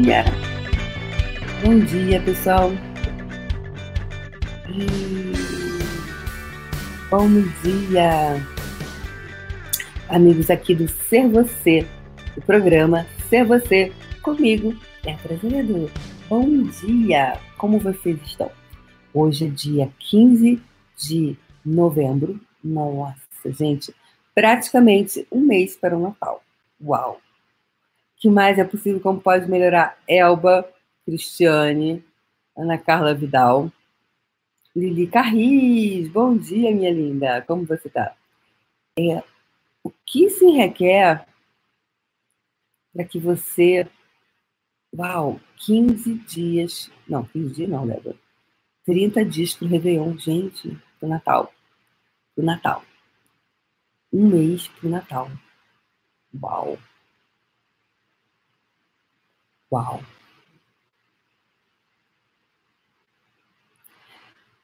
dia. Bom dia, pessoal. Bom dia, amigos aqui do Ser Você, do programa Ser Você, comigo, Petra Azevedo. Bom dia, como vocês estão? Hoje é dia 15 de novembro. Nossa, gente, praticamente um mês para o Natal. Uau! Que mais é possível? Como pode melhorar? Elba, Cristiane, Ana Carla Vidal, Lili Carris. Bom dia, minha linda. Como você está? É, o que se requer para que você. Uau, 15 dias. Não, 15 dias não, Débora. 30 dias para o Réveillon, gente, para o Natal. Para o Natal. Um mês para o Natal. Uau! Uau!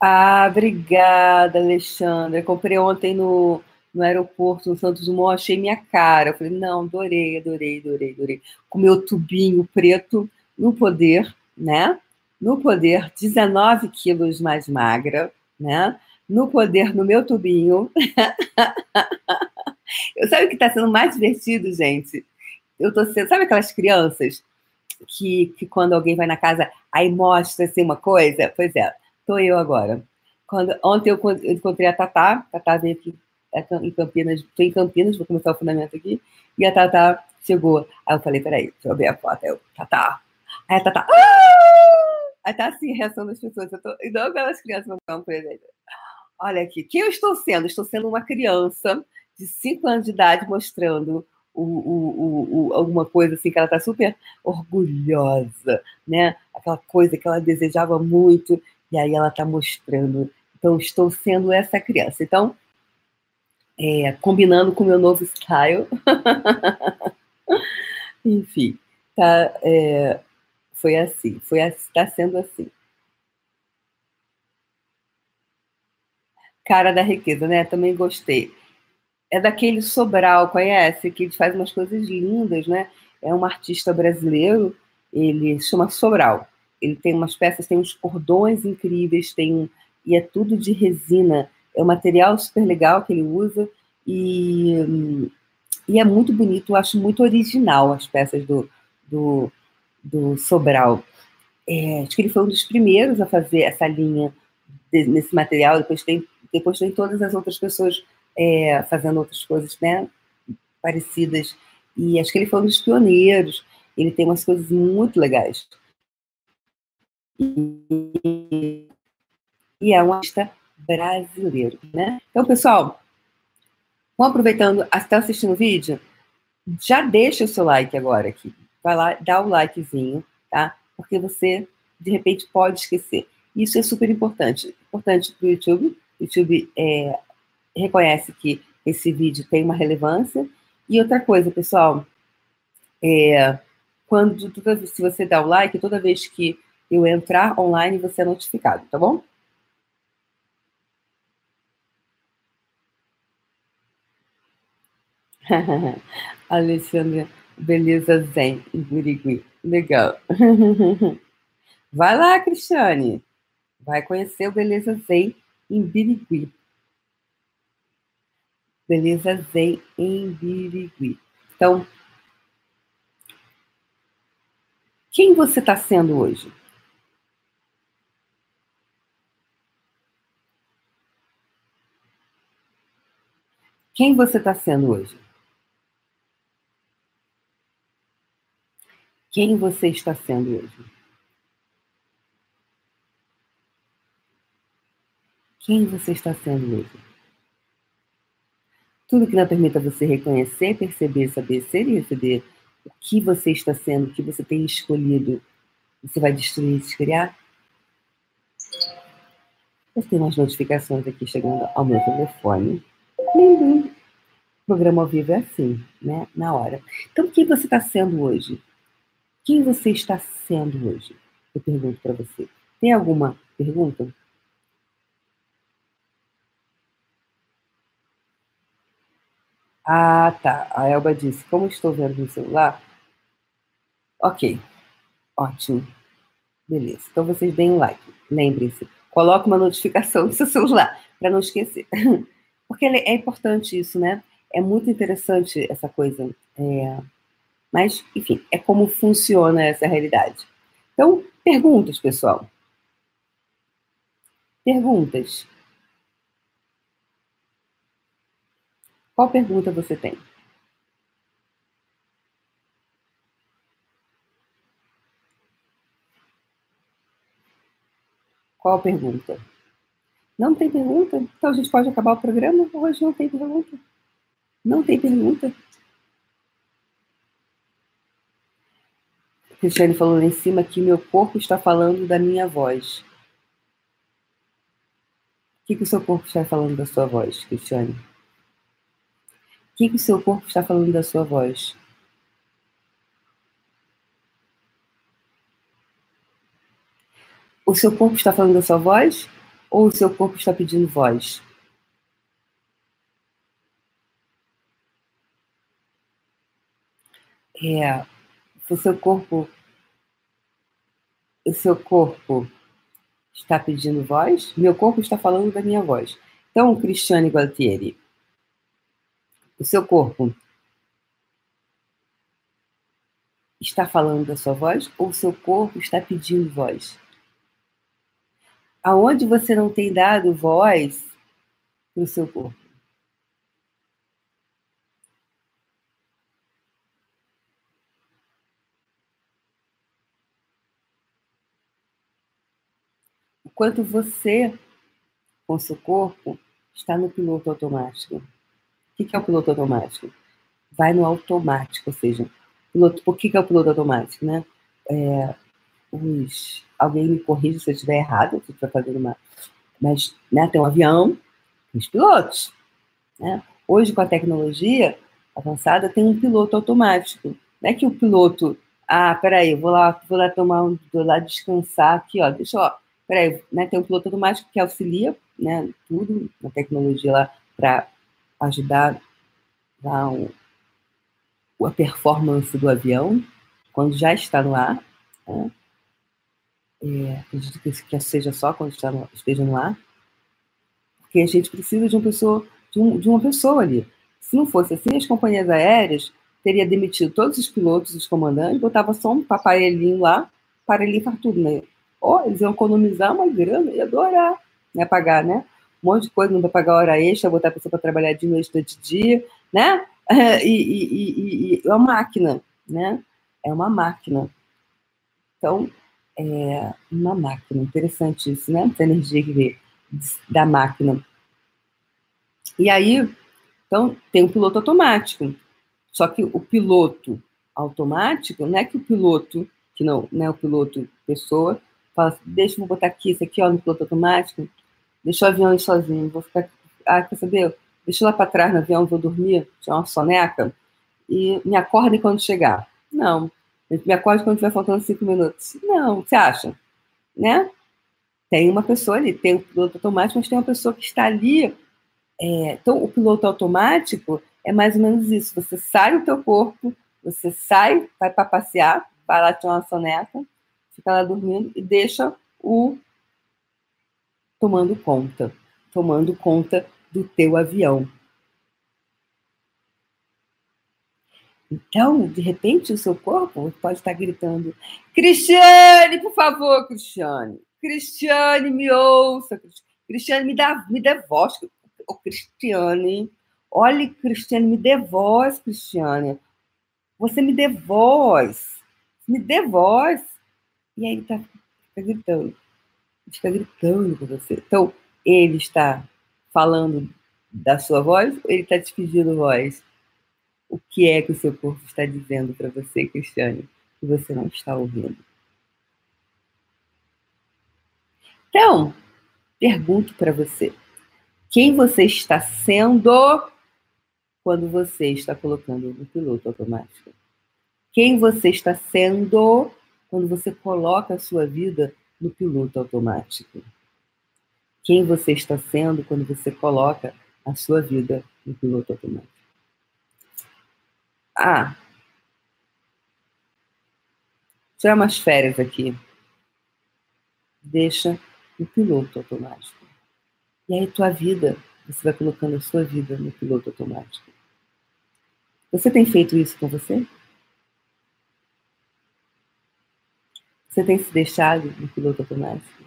Ah, obrigada, Alexandra. Comprei ontem no, no aeroporto, no Santos Dumont, achei minha cara. Eu falei, não, adorei, adorei, adorei, adorei. Com meu tubinho preto no poder, né? No poder, 19 quilos mais magra, né? No poder, no meu tubinho. eu sabe o que está sendo mais divertido, gente? Eu tô sendo, sabe aquelas crianças que, que quando alguém vai na casa, aí mostra assim uma coisa. Pois é, tô eu agora. Quando, ontem eu, encontrei a Tatá, Tatá veio aqui é, em Campinas, estou em Campinas, vou começar o fundamento aqui, e a Tatá chegou. Aí eu falei, peraí, deixa eu ver a foto. Aí eu, Tatá. Aí a Tatá, ah! aí tá assim, a reação das pessoas. Eu tô, igual aquelas crianças vão dar um presente. Olha aqui, quem eu estou sendo? Estou sendo uma criança de 5 anos de idade mostrando o, o, o, alguma coisa assim que ela está super orgulhosa, né? Aquela coisa que ela desejava muito e aí ela está mostrando. Então estou sendo essa criança. Então é, combinando com o meu novo style. Enfim, tá, é, foi assim, foi está sendo assim. Cara da riqueza, né? Também gostei é daquele Sobral, conhece? Que ele faz umas coisas lindas, né? É um artista brasileiro, ele chama Sobral. Ele tem umas peças, tem uns cordões incríveis, tem e é tudo de resina. É um material super legal que ele usa e, e é muito bonito. Eu acho muito original as peças do, do, do Sobral. É, acho que ele foi um dos primeiros a fazer essa linha de, nesse material. Depois tem, depois tem todas as outras pessoas é, fazendo outras coisas né, parecidas. E acho que ele foi um dos pioneiros. Ele tem umas coisas muito legais. E, e é um artista brasileiro, né? Então, pessoal, vão aproveitando, está assistindo o vídeo? Já deixa o seu like agora aqui. Vai lá, dá o likezinho, tá? Porque você, de repente, pode esquecer. Isso é super importante. Importante para o YouTube. YouTube é, reconhece que esse vídeo tem uma relevância. E outra coisa, pessoal, é, quando toda, se você dá o like, toda vez que eu entrar online, você é notificado, tá bom? Alexandra, beleza zen, Gurigui. Legal. Vai lá, Cristiane. Vai conhecer o Beleza Zen em Birigui. Beleza Zen em Birigui. Então, quem você está sendo hoje? Quem você está sendo hoje? Quem você está sendo hoje? Quem você está sendo hoje? Tudo que não permita você reconhecer, perceber, saber ser e receber o que você está sendo, o que você tem escolhido, você vai destruir e descriar? Eu tenho umas notificações aqui chegando ao meu telefone. O programa ao vivo é assim, né? Na hora. Então, quem você está sendo hoje? Quem você está sendo hoje? Eu pergunto para você. Tem alguma pergunta? Ah, tá. A Elba disse: Como estou vendo no celular? Ok. Ótimo. Beleza. Então vocês deem um like. Lembrem-se. Coloque uma notificação no seu celular, para não esquecer. Porque é importante isso, né? É muito interessante essa coisa. É... Mas, enfim, é como funciona essa realidade. Então, perguntas, pessoal. Perguntas. Qual pergunta você tem? Qual pergunta? Não tem pergunta? Então a gente pode acabar o programa? Hoje não tem pergunta. Não tem pergunta. Cristiane falou lá em cima que meu corpo está falando da minha voz. O que, que o seu corpo está falando da sua voz, Cristiane? O que, que o seu corpo está falando da sua voz? O seu corpo está falando da sua voz ou o seu corpo está pedindo voz? É, o seu corpo, o seu corpo está pedindo voz? Meu corpo está falando da minha voz. Então, Cristiane Gualtieri, o seu corpo está falando da sua voz ou o seu corpo está pedindo voz? aonde você não tem dado voz para o seu corpo. O quanto você, com seu corpo, está no piloto automático. O que é o piloto automático? Vai no automático, ou seja, piloto, por que é o piloto automático, né? É, os alguém me corrija se eu estiver errado, se estiver fazendo uma. Mas né, tem um avião, tem os pilotos. Né? Hoje, com a tecnologia avançada, tem um piloto automático. Não é que o piloto. Ah, peraí, vou lá, vou lá tomar um, vou lá descansar aqui, ó. Deixa eu. Peraí, né, tem um piloto automático que auxilia, né, tudo na tecnologia lá para ajudar um, a performance do avião quando já está no ar. Né? É, acredito que, que seja só quando está no, esteja no ar. Porque a gente precisa de uma pessoa, de, um, de uma pessoa ali. Se não fosse assim, as companhias aéreas teria demitido todos os pilotos, os comandantes, botava só um aparelhinho lá para limpar tudo, né? Ou eles iam economizar uma grana, ia adorar, né? Pagar, né? Um monte de coisa, não vai pagar hora extra, botar a pessoa para trabalhar de noite, de dia, né? E, e, e, e, é uma máquina, né? É uma máquina. Então, é, uma máquina. Interessante isso, né? Essa energia que vê da máquina. E aí, então, tem um piloto automático. Só que o piloto automático, não é que o piloto, que não, não é o piloto pessoa, fala assim, deixa eu botar aqui, isso aqui, ó, no piloto automático, deixa o avião ir sozinho, vou ficar, ah, quer saber? Deixa lá para trás no avião, vou dormir, tirar uma soneca, e me acordem quando chegar. Não, me acorde quando estiver faltando cinco minutos. Não, você acha? Né? Tem uma pessoa ali, tem o piloto automático, mas tem uma pessoa que está ali. É, então, o piloto automático é mais ou menos isso. Você sai do teu corpo, você sai, vai para passear, vai lá tirar uma soneca, fica lá dormindo e deixa o tomando conta, tomando conta do teu avião. Então, de repente, o seu corpo pode estar gritando: Cristiane, por favor, Cristiane. Cristiane, me ouça. Cristiane, me dá, me dê voz. Oh, Cristiane, olhe, Cristiane, me dê voz, Cristiane. Você me dê voz. Me dê voz. E aí ele tá, fica gritando. Fica gritando com você. Então, ele está falando da sua voz ou ele está te pedindo voz? O que é que o seu corpo está dizendo para você, Cristiane, que você não está ouvindo? Então, pergunto para você: quem você está sendo quando você está colocando no piloto automático? Quem você está sendo quando você coloca a sua vida no piloto automático? Quem você está sendo quando você coloca a sua vida no piloto automático? Ah, tirar umas férias aqui. Deixa no piloto automático. E aí tua vida, você vai colocando a sua vida no piloto automático. Você tem feito isso com você? Você tem se deixado no piloto automático?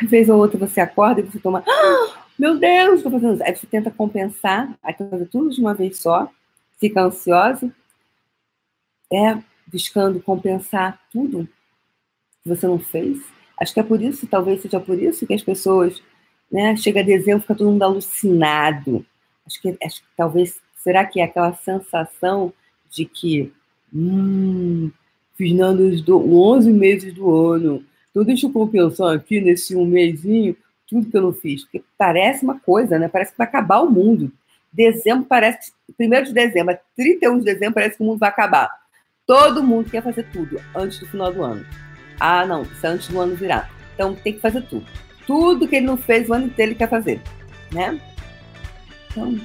De vez ou outra você acorda e você toma, ah, meu Deus, estou fazendo isso. Aí você tenta compensar, aí tenta fazer tudo de uma vez só, fica ansiosa, é buscando compensar tudo que você não fez. Acho que é por isso, talvez seja por isso que as pessoas, né, chega dezembro, fica todo mundo alucinado. Acho que, acho que talvez, será que é aquela sensação de que, hum, fiz nada do 11 meses do ano, então deixa eu compensar aqui nesse um mêsinho tudo que eu não fiz, porque parece uma coisa, né? Parece que vai acabar o mundo. Dezembro parece, primeiro de dezembro, 31 de dezembro parece que o mundo vai acabar. Todo mundo quer fazer tudo antes do final do ano. Ah, não, isso é antes do ano virar. Então tem que fazer tudo. Tudo que ele não fez o ano inteiro ele quer fazer, né? Então,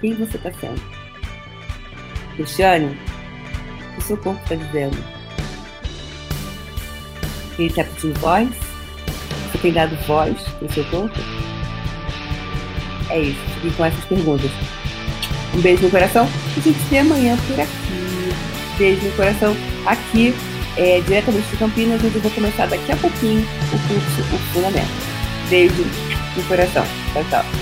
quem você está sendo? Cristiane, o seu corpo está dizendo? Ele está pedindo voz? Você tem dado voz para o seu corpo? É isso. E com essas perguntas. Um beijo no coração. A gente se vê amanhã por aqui beijo no coração aqui, é, diretamente de Campinas, onde eu vou começar daqui a pouquinho o curso O Fundamento. Beijo no coração. Tchau, tchau.